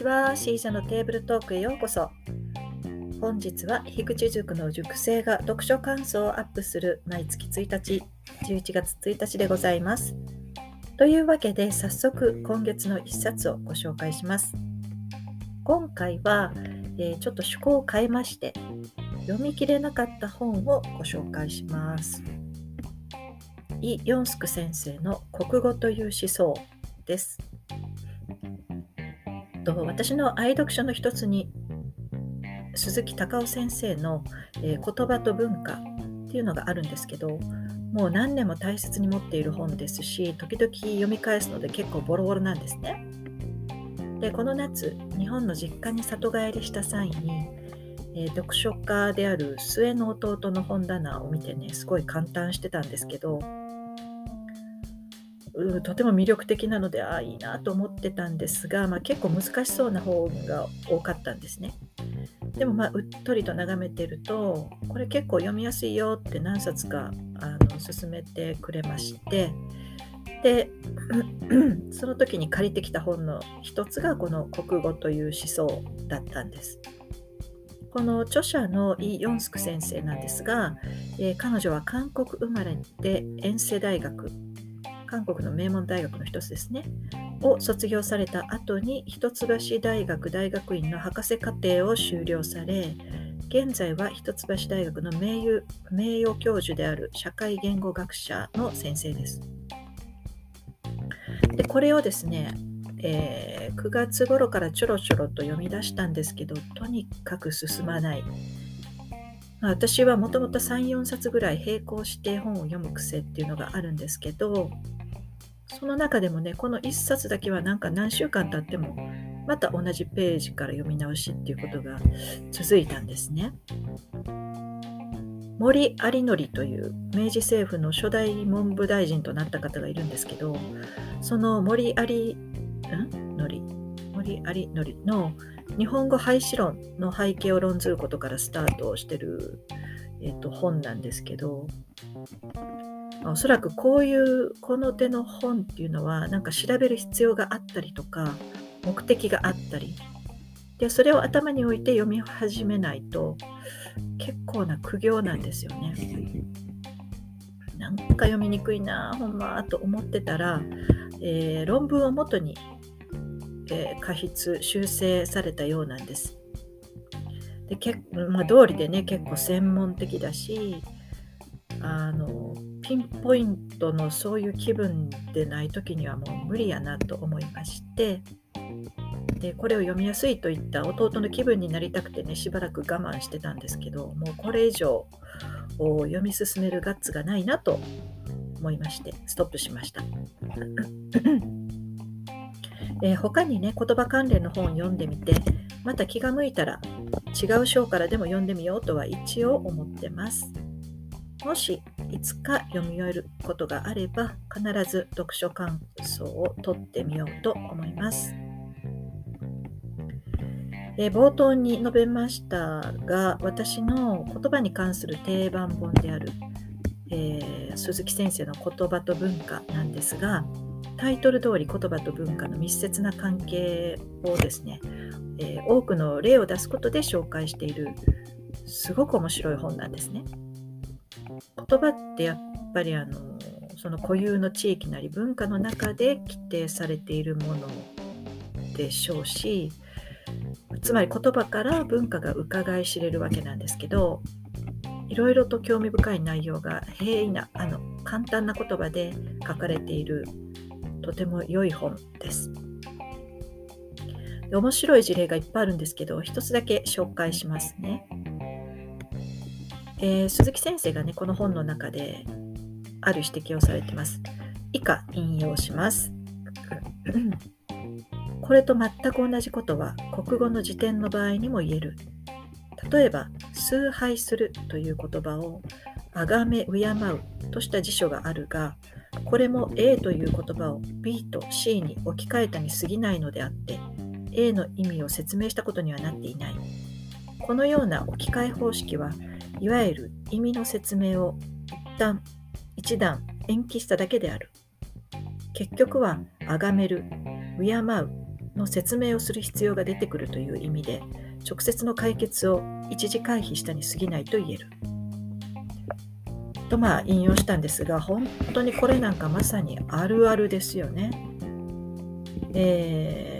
ちは。シージャのテーブルトークへようこそ。本日は樋口塾の塾生が読書感想をアップする毎月1日、11月1日でございます。というわけで早速今月の1冊をご紹介します。今回は、えー、ちょっと趣向を変えまして読み切れなかった本をご紹介します。イ・ヨンスク先生の国語という思想です。と私の愛読書の一つに鈴木隆夫先生の、えー、言葉と文化っていうのがあるんですけどもう何年も大切に持っている本ですし時々読み返すので結構ボロボロなんですね。でこの夏日本の実家に里帰りした際に、えー、読書家である末の弟の本棚を見てねすごい感嘆してたんですけどとても魅力的なのでああいいなと思ってたんですが、まあ、結構難しそうな本が多かったんですね。でもまあうっとりと眺めてるとこれ結構読みやすいよって何冊かあの勧めてくれましてで その時に借りてきた本の一つがこの「国語」という思想だったんです。この著者のイ・ヨンスク先生なんですが、えー、彼女は韓国生まれで遠世大学韓国の名門大学の一つですね、を卒業された後に一橋大学大学院の博士課程を修了され、現在は一橋大学の名誉名誉教授である社会言語学者の先生です。でこれをですね、えー、9月頃からちょろちょろと読み出したんですけど、とにかく進まない。私はもともと3、4冊ぐらい並行して本を読む癖っていうのがあるんですけど、その中でもねこの1冊だけはなんか何週間経ってもまた同じページから読み直しっていうことが続いたんですね。森有則という明治政府の初代文部大臣となった方がいるんですけどその森有則森有則の日本語廃止論の背景を論ずることからスタートをしてる、えーと本なんですけどおそらくこういうこの手の本っていうのはなんか調べる必要があったりとか目的があったりでそれを頭に置いて読み始めないと結構な苦行なんですよね。なんか読みにくいなほんまと思ってたら、えー、論文をもとに、えー、過筆修正されたようなんです。でけまあ、通りでね結構専門的だしあのピンポイントのそういう気分でない時にはもう無理やなと思いましてでこれを読みやすいといった弟の気分になりたくてねしばらく我慢してたんですけどもうこれ以上読み進めるガッツがないなと思いましてストップしました。えー、他にね言葉関連の本を読んでみてまた気が向いたら違う章からでも読んでみようとは一応思ってます。もしいつか読み終えることがあれば必ず読書感想を取ってみようと思います。え冒頭に述べましたが私の言葉に関する定番本である、えー、鈴木先生の言葉と文化なんですがタイトル通り言葉と文化の密接な関係をですね、えー、多くの例を出すことで紹介しているすごく面白い本なんですね。言葉ってやっぱりあのその固有の地域なり文化の中で規定されているものでしょうしつまり言葉から文化が伺い知れるわけなんですけどいろいろと興味深い内容が平易なあの簡単な言葉で書かれているとても良い本です。面白い事例がいっぱいあるんですけど一つだけ紹介しますね。えー、鈴木先生がね、この本の中である指摘をされてます。以下引用します。これと全く同じことは国語の辞典の場合にも言える。例えば、崇拝するという言葉を崇め敬うとした辞書があるが、これも A という言葉を B と C に置き換えたに過ぎないのであって、A の意味を説明したことにはなっていない。このような置き換え方式はいわゆる意味の説明を一旦一段延期しただけである。結局は崇める、敬うの説明をする必要が出てくるという意味で直接の解決を一時回避したに過ぎないと言える。とまあ引用したんですが本当にこれなんかまさにあるあるですよね。えー、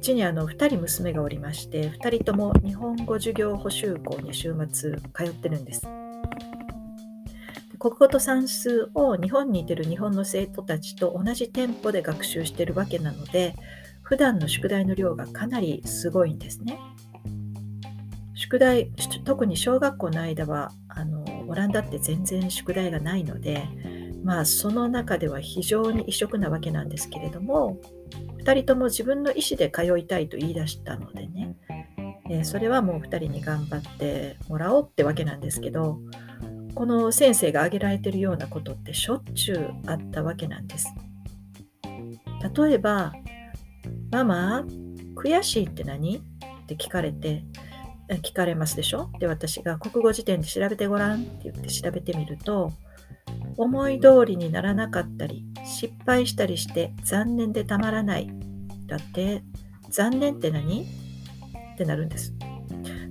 うちにあの2人娘がおりまして2人とも日本語授業補習校に週末通ってるんです。国語と算数を日本にいてる日本の生徒たちと同じテンポで学習してるわけなので普段の宿題の量がかなりすごいんですね。宿題特に小学校の間はあのオランダって全然宿題がないのでまあその中では非常に異色なわけなんですけれども2人とも自分の意思で通いたいと言い出したのでね、えそれはもう2人に頑張ってもらおうってわけなんですけどこの先生が挙げられてるようなことってしょっちゅうあったわけなんです。例えば「ママ悔しいって何?」って聞かれて聞かれますでしょ？で私が国語辞典で調べてごらんって言って調べてみると思い通りにならなかったり失敗したりして残念でたまらない。だって残念って何？ってなるんです。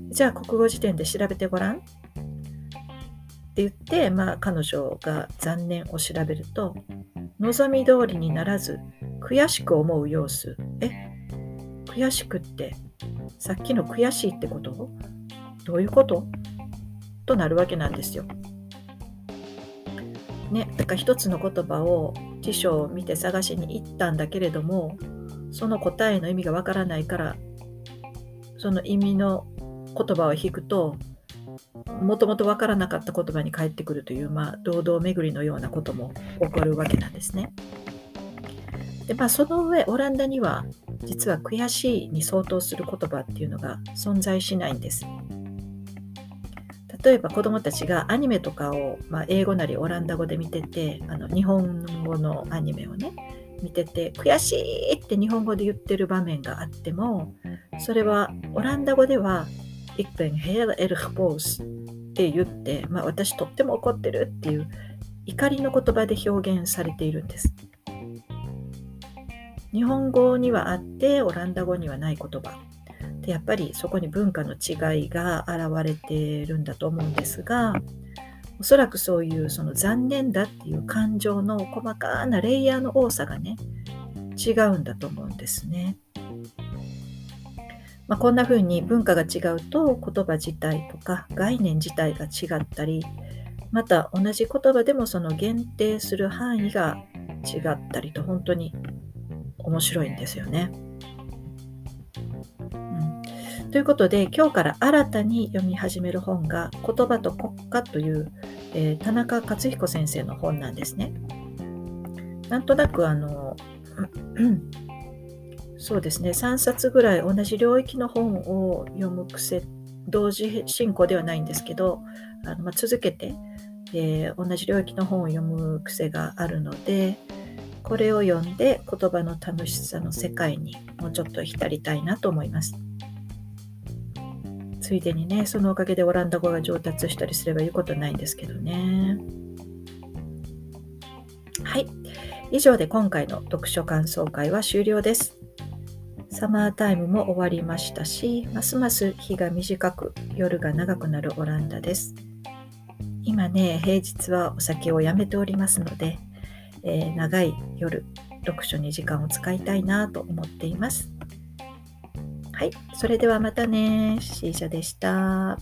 じゃあ国語辞典で調べてごらん。って言って、まあ、彼女が残念を調べると望み通りにならず悔しく思う様子。え？悔しくってさっきの悔しいってこと？どういうこと？となるわけなんですよ。ね、だから一つの言葉を辞書を見て探しに行ったんだけれどもその答えの意味がわからないからその意味の言葉を引くともともと分からなかった言葉に返ってくるという、まあ、堂々巡りのようなことも起こるわけなんですね。でまあ、その上オランダには実は悔しいに相当する言葉っていうのが存在しないんです。例えば子どもたちがアニメとかを、まあ、英語なりオランダ語で見ててあの日本語のアニメをね見てて悔しいって日本語で言ってる場面があってもそれはオランダ語では Ik ben heel erg boos って言って、まあ、私とっても怒ってるっていう怒りの言葉で表現されているんです。日本語にはあってオランダ語にはない言葉でやっぱりそこに文化の違いが現れてるんだと思うんですがおそらくそういうその残念だっていう感情の細かなレイヤーの多さがね違うんだと思うんですね。まあ、こんな風に文化が違うと言葉自体とか概念自体が違ったりまた同じ言葉でもその限定する範囲が違ったりと本当に面白いんですよね。ということで今日から新たに読み始める本が「言葉と国家」という、えー、田中克彦先生の本なんですね。なんとなくあの そうですね3冊ぐらい同じ領域の本を読む癖同時進行ではないんですけどあの、まあ、続けて、えー、同じ領域の本を読む癖があるのでこれを読んで言葉の楽しさの世界にもうちょっと浸りたいなと思います。ついでにね、そのおかげでオランダ語が上達したりすれば言うことないんですけどね。はい。以上で今回の読書感想会は終了です。サマータイムも終わりましたし、ますます日が短く夜が長くなるオランダです。今ね、平日はお酒をやめておりますので、えー、長い夜読書に時間を使いたいなと思っています。はい、それではまたね。C 社でした。